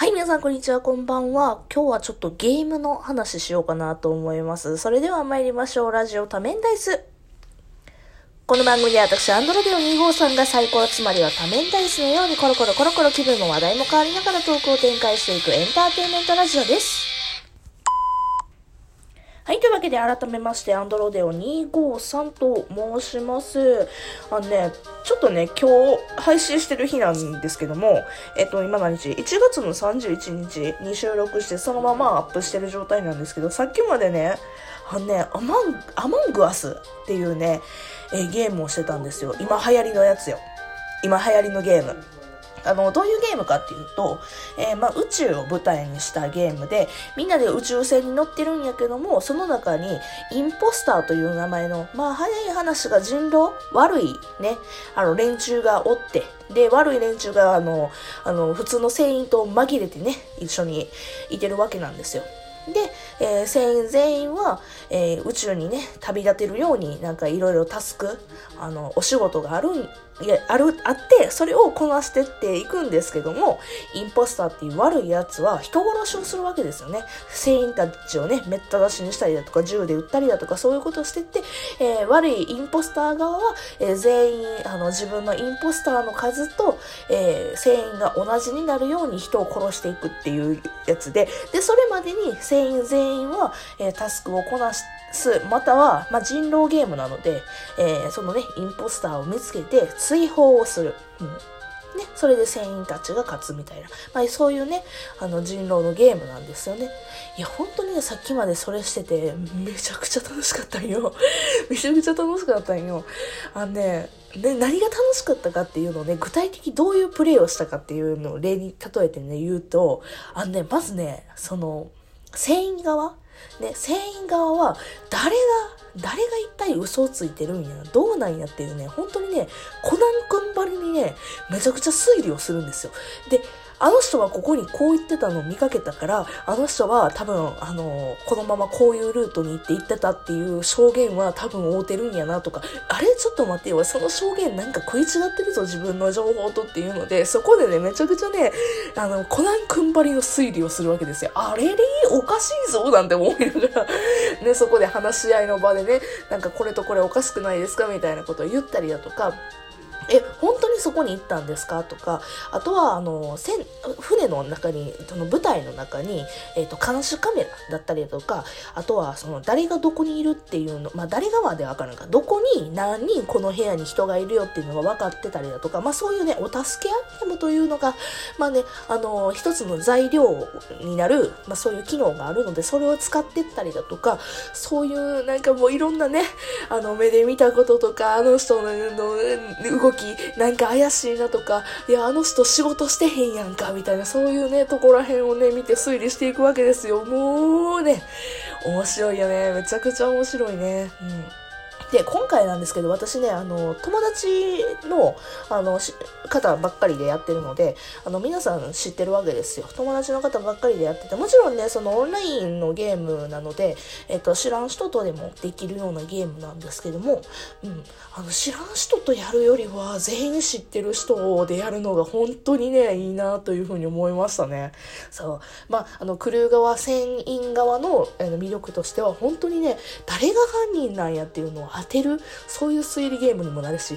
はい、皆さん、こんにちは、こんばんは。今日はちょっとゲームの話しようかなと思います。それでは参りましょう。ラジオ多面ダイス。この番組では私、アンドロデオ2号さんが最高、つまりは多面ダイスのようにコロコロコロコロ気分も話題も変わりながらトークを展開していくエンターテインメントラジオです。はい、というわけで改めまして、アンドロデオ253と申します。あのね、ちょっとね、今日配信してる日なんですけども、えっと、今何日 ?1 月の31日に収録して、そのままアップしてる状態なんですけど、さっきまでね、あのね、アマン、アマングアスっていうね、えゲームをしてたんですよ。今流行りのやつよ。今流行りのゲーム。あの、どういうゲームかっていうと、えーまあ、宇宙を舞台にしたゲームで、みんなで宇宙船に乗ってるんやけども、その中に、インポスターという名前の、まあ、早い話が人狼悪いね、あの、連中がおって、で、悪い連中が、あの、あの、普通の船員と紛れてね、一緒にいてるわけなんですよ。で、えー船員全員は、えー宇宙にね、旅立てるように、なんかいろいろタスク、あの、お仕事があるん、いや、ある、あって、それをこなしてっていくんですけども、インポスターっていう悪いやつは人殺しをするわけですよね。船員たちをね、めった出しにしたりだとか、銃で撃ったりだとか、そういうことをしてって、えー悪いインポスター側は、えー全員、あの、自分のインポスターの数と、えー船員が同じになるように人を殺していくっていうやつで、で、それまでに船員全員は、えータスクをこなす、または、まあ、人狼ゲームなので、えーそのね、インポスターを見つけて追放をする。うんね、それで船員たちが勝つみたいな、まあ、そういうね、あの人狼のゲームなんですよね。いや、本当にね、さっきまでそれしてて、めちゃくちゃ楽しかったんよ。めちゃくちゃ楽しかったんよ。あのね、で、何が楽しかったかっていうのをね、具体的にどういうプレイをしたかっていうのを例に例えてね、言うと、あのね、まずね、その、船員側ね、船員側は、誰が、誰が一体嘘をついてるんや、どうなんやっていうね、本当にね、コナン君ね、めちゃくちゃ推理をするんですよ。で、あの人はここにこう言ってたのを見かけたから、あの人は多分、あの、このままこういうルートに行って行ってたっていう証言は多分合うてるんやなとか、あれ？ちょっと待ってよ、その証言なんか食い違ってるぞ、自分の情報とっていうので、そこでね、めちゃくちゃね、あの、コナン君ばりの推理をするわけですよ。あれ？れおかしいぞなんて思いながら、ね、そこで話し合いの場でね、なんかこれとこれおかしくないですか？みたいなことを言ったりだとか、え、本当そこに行ったんですか？とか、あとは、あの、船、の中に、その舞台の中に、えっ、と、監視カメラだったりだとか、あとは、その、誰がどこにいるっていうの、まあ、誰側でわかるのか、どこに何人この部屋に人がいるよっていうのが分かってたりだとか、まあ、そういうね、お助けアイテムというのが、まあね、あの、一つの材料になる、まあ、そういう機能があるので、それを使ってったりだとか、そういう、なんかもういろんなね、あの、目で見たこととか、あの人のの動き、なんか怪しいなとか、いや、あの人仕事してへんやんか、みたいな、そういうね、とこら辺をね、見て推理していくわけですよ。もうね、面白いよね。めちゃくちゃ面白いね。うん。で、今回なんですけど、私ね、あの、友達の、あの、方ばっかりでやってるので、あの、皆さん知ってるわけですよ。友達の方ばっかりでやってて、もちろんね、そのオンラインのゲームなので、えっと、知らん人とでもできるようなゲームなんですけども、うん、あの、知らん人とやるよりは、全員知ってる人でやるのが本当にね、いいなというふうに思いましたね。そう。まあ、あの、クルー側、船員側のあの魅力としては、本当にね、誰が犯人なんやっていうのを当てる、そういう推理ゲームにもなるし、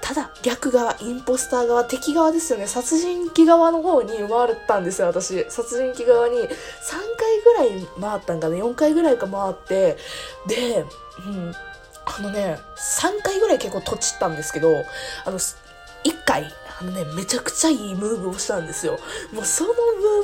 ただ逆側、インポスター側、敵側ですよね。殺人鬼側の方に回ったんですよ、私。殺人鬼側に。3回ぐらい回ったんかな、4回ぐらいか回って、で、うん、あのね、3回ぐらい結構とちったんですけど、あの、1回、あのね、めちゃくちゃいいムーブをしたんですよ。もうそのム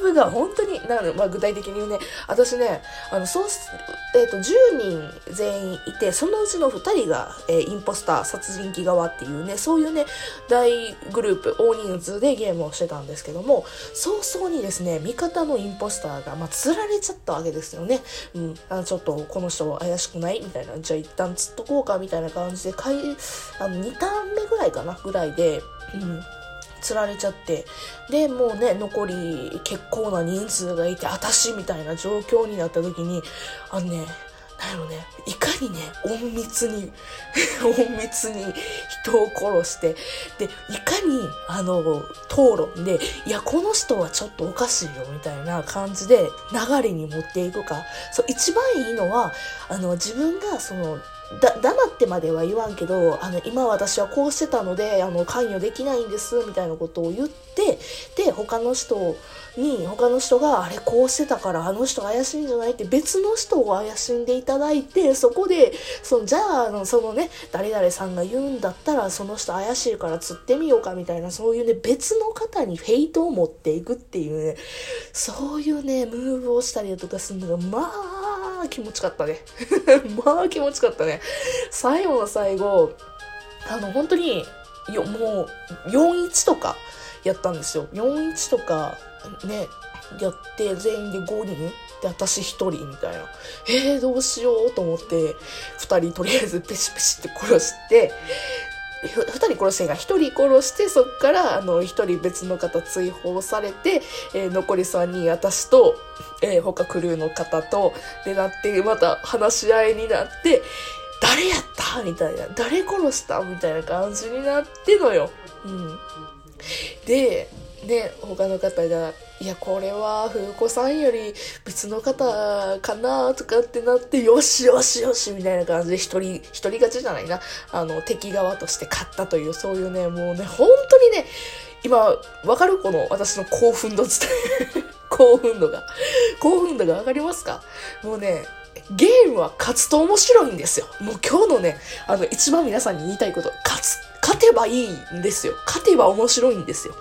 ーブが本当に、なんまあ、具体的に言うね、私ね、あの、そうす、えっ、と、10人全員いて、そのうちの2人が、えーインポスター、殺人鬼側っていうね、そういうね、大グループ、大人数でゲームをしてたんですけども、早々にですね、味方のインポスターが、まあ、釣られちゃったわけですよね。うん、あのちょっとこの人怪しくない？みたいな、じゃあ一旦釣っとこうか？みたいな感じで、かいあの2ターン目ぐらいかな？ぐらいで、うん、釣られちゃって、で、もうね、残り結構な人数がいて、私みたいな状況になった時に、あのね、なんやろね、いかにね、隠密に、隠密に人を殺して、で、いかに、あの、討論で、いや、この人はちょっとおかしいよ、みたいな感じで流れに持っていくか。そう、一番いいのは、あの、自分が、その、だ、黙ってまでは言わんけど、あの、今私はこうしてたので、あの、関与できないんです、みたいなことを言って、で、他の人に、他の人が、あれこうしてたから、あの人怪しいんじゃないって別の人を怪しんでいただいて、そこで、その、じゃあ、の、そのね、誰々さんが言うんだったら、その人怪しいから釣ってみようか、みたいな、そういうね、別の方にフェイトを持っていくっていうね、そういうね、ムーブをしたりだとかするのが、まあ、あ気持ちかったね。まあ気持ちかったね。最後の最後、あの、本当に、よ、もう、4-1とかやったんですよ。4-1とか、ね、やって、全員で5人？で、私1人みたいな。えー、どうしようと思って、2人とりあえずペシペシって殺して、2人殺してんが1人殺してそっからあの1人別の方追放されて、えー、残り3人私と、えー、他クルーの方とでなってまた話し合いになって誰やった？みたいな。誰殺した？みたいな感じになってのよ。うん、でね他の方がいや、これは、風子さんより別の方かなとかってなって、よしよしよしみたいな感じで一人、一人勝ちじゃないな。あの、敵側として勝ったという、そういうね、もうね、本当にね、今、わかるこの私の興奮度伝え。興奮度が。興奮度が上がりますか？もうね、ゲームは勝つと面白いんですよ。もう今日のね、あの、一番皆さんに言いたいこと、勝つ、勝てばいいんですよ。勝てば面白いんですよ。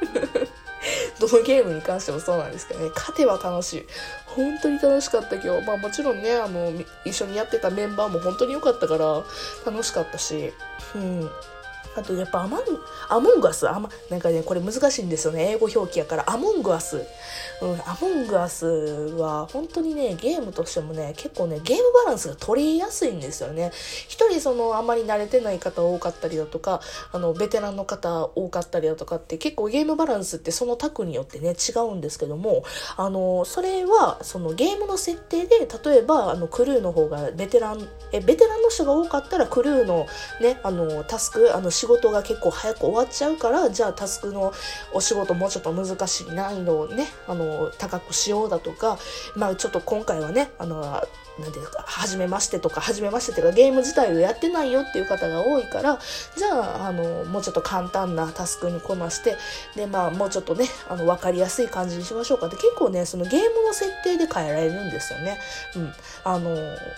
どのゲームに関してもそうなんですけどね、勝てば楽しい。本当に楽しかった今日。まあもちろんね、あの、一緒にやってたメンバーも本当に良かったから楽しかったし、うん。あとやっぱアマン、アモングアス、あま、なんかね、これ難しいんですよね。英語表記やから。アモングアス。うん、アモングアスは本当にね、ゲームとしてもね、結構ね、ゲームバランスが取りやすいんですよね。一人その、あまり慣れてない方多かったりだとか、あの、ベテランの方多かったりだとかって結構ゲームバランスってそのタクによってね、違うんですけども、あの、それは、そのゲームの設定で、例えば、あの、クルーの方がベテラン、え、ベテランの人が多かったらクルーのね、あの、タスク、あの、仕事が結構早く終わっちゃうからじゃあタスクのお仕事もうちょっと難しい難易度をねあの高くしようだとかまあちょっと今回はねあの何ていうか、初めましてとか、初めましてとか、ゲーム自体をやってないよっていう方が多いから、じゃあ、あの、もうちょっと簡単なタスクにこなして、で、まあ、もうちょっとね、あの、わかりやすい感じにしましょうかって、結構ね、そのゲームの設定で変えられるんですよね。うん。あの、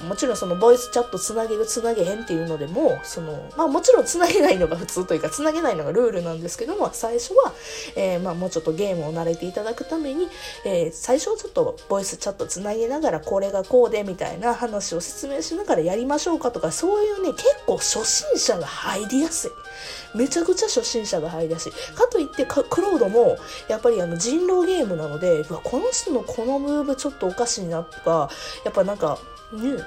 もちろんその、ボイスチャットつなげる、つなげへんっていうのでも、その、まあ、もちろんつなげないのが普通というか、つなげないのがルールなんですけども、最初は、えー、まあ、もうちょっとゲームを慣れていただくために、えー、最初はちょっとボイスチャットつなげながら、これがこうで、みたいな話を説明しながらやりましょうかとか、そういうね、結構初心者が入りやすい。めちゃくちゃ初心者が入りやすい。かといってクロードも、やっぱりあの人狼ゲームなので、わ、この人のこのムーブちょっとおかしいなとか、やっぱなんか、ね、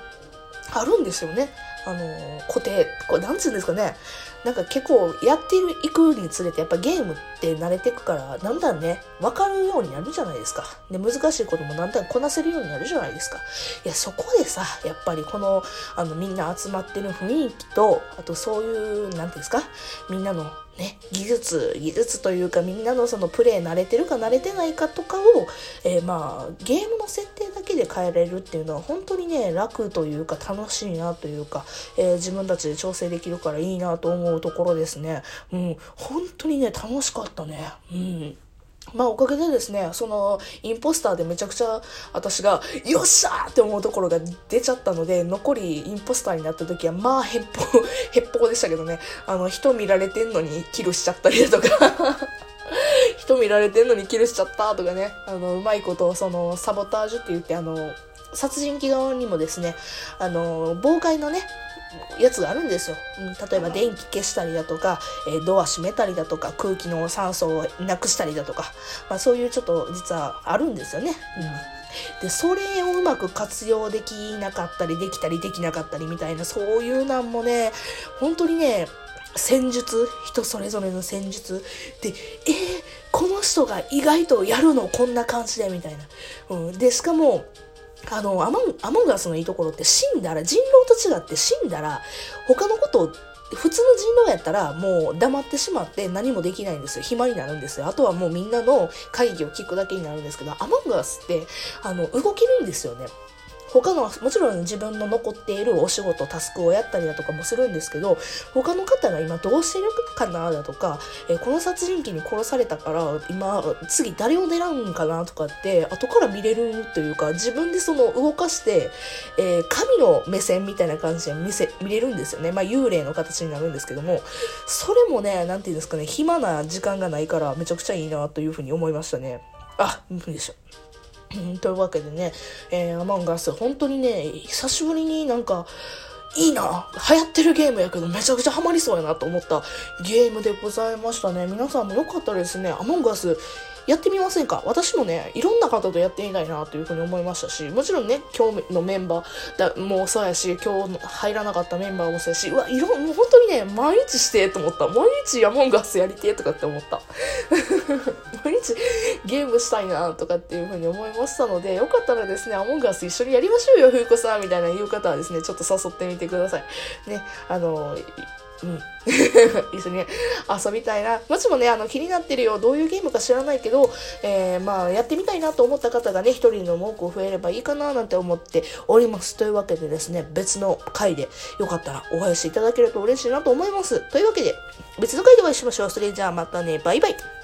あるんですよね。あの固定、これなんつうんですかね。なんか結構やっていくにつれてやっぱゲームって慣れていくからだんだんね、わかるようになるじゃないですか。で、難しいこともだんだんこなせるようになるじゃないですか。いや、そこでさ、やっぱりこの、あの、みんな集まってる雰囲気と、あとそういう、なんていうんですか、みんなのね、技術、技術というかみんなのそのプレイ慣れてるか慣れてないかとかを、えー、まあ、ゲームの設定で変えれるっていうのは本当にね、楽というか楽しいなというか、えー、自分たちで調整できるからいいなと思うところですね。うん、本当にね、楽しかったね。うん。まあおかげでですね、そのインポスターでめちゃくちゃ私がよっしゃーって思うところが出ちゃったので、残りインポスターになった時はまあへっぽ、へっぽこでしたけどね、あの人見られてんのにキルしちゃったりだとか人見られてんのにキルしちゃったとかね、あのうまいことそのサボタージュって言ってあの、殺人鬼側にもですね、あの、妨害のね、やつがあるんですよ。うん、例えば電気消したりだとか、え、ドア閉めたりだとか、空気の酸素をなくしたりだとか、まあそういうちょっと実はあるんですよね。うん。で、それをうまく活用できなかったり、できたりできなかったりみたいな、そういうなんもね、本当にね、戦術人それぞれの戦術で、えー、人が意外とやるのこんな感じでみたいな。うん。で、しかも、あの、アマン、アマンガスのいいところって死んだら、人狼と違って死んだら、他のことを普通の人狼やったらもう黙ってしまって何もできないんですよ。暇になるんですよ。あとはもうみんなの会議を聞くだけになるんですけど、アマンガスって、あの、動けるんですよね。他の、もちろん自分の残っているお仕事、タスクをやったりだとかもするんですけど、他の方が今どうしてるかなだとか、えこの殺人鬼に殺されたから、今、次誰を狙うんかなとかって、後から見れるというか、自分でその動かして、えー、神の目線みたいな感じで見せ、見れるんですよね。まあ、幽霊の形になるんですけども、それもね、なんていうんですかね、暇な時間がないからめちゃくちゃいいなというふうに思いましたね。あ、いいでしょ。というわけでね、えー、アマンガス、本当にね、久しぶりになんか、いいな流行ってるゲームやけどめちゃくちゃハマりそうやなと思ったゲームでございましたね。皆さんもよかったですね、アモンガスやってみませんか？私もね、いろんな方とやってみたいなというふうに思いましたし、もちろんね、今日のメンバーだもそうやし、今日入らなかったメンバーもそうやし、うわ、いろ、もう本当にね、毎日してと思った。毎日アモンガスやりてとかって思った。毎日ゲームしたいなとかっていうふうに思いましたので、よかったらですね、アモンガス一緒にやりましょうよ、ふうこさんみたいな言う方はですね、ちょっと誘ってみてください。ね、あの、うん。一緒に遊びたいな。もしもね、あの、気になってるよ、どういうゲームか知らないけど、えー、まあ、やってみたいなと思った方がね、一人の文句を増えればいいかな、なんて思っております。というわけでですね、別の回でよかったらお会いしていただけると嬉しいなと思います。というわけで、別の回でお会いしましょう。それじゃあまたね、バイバイ。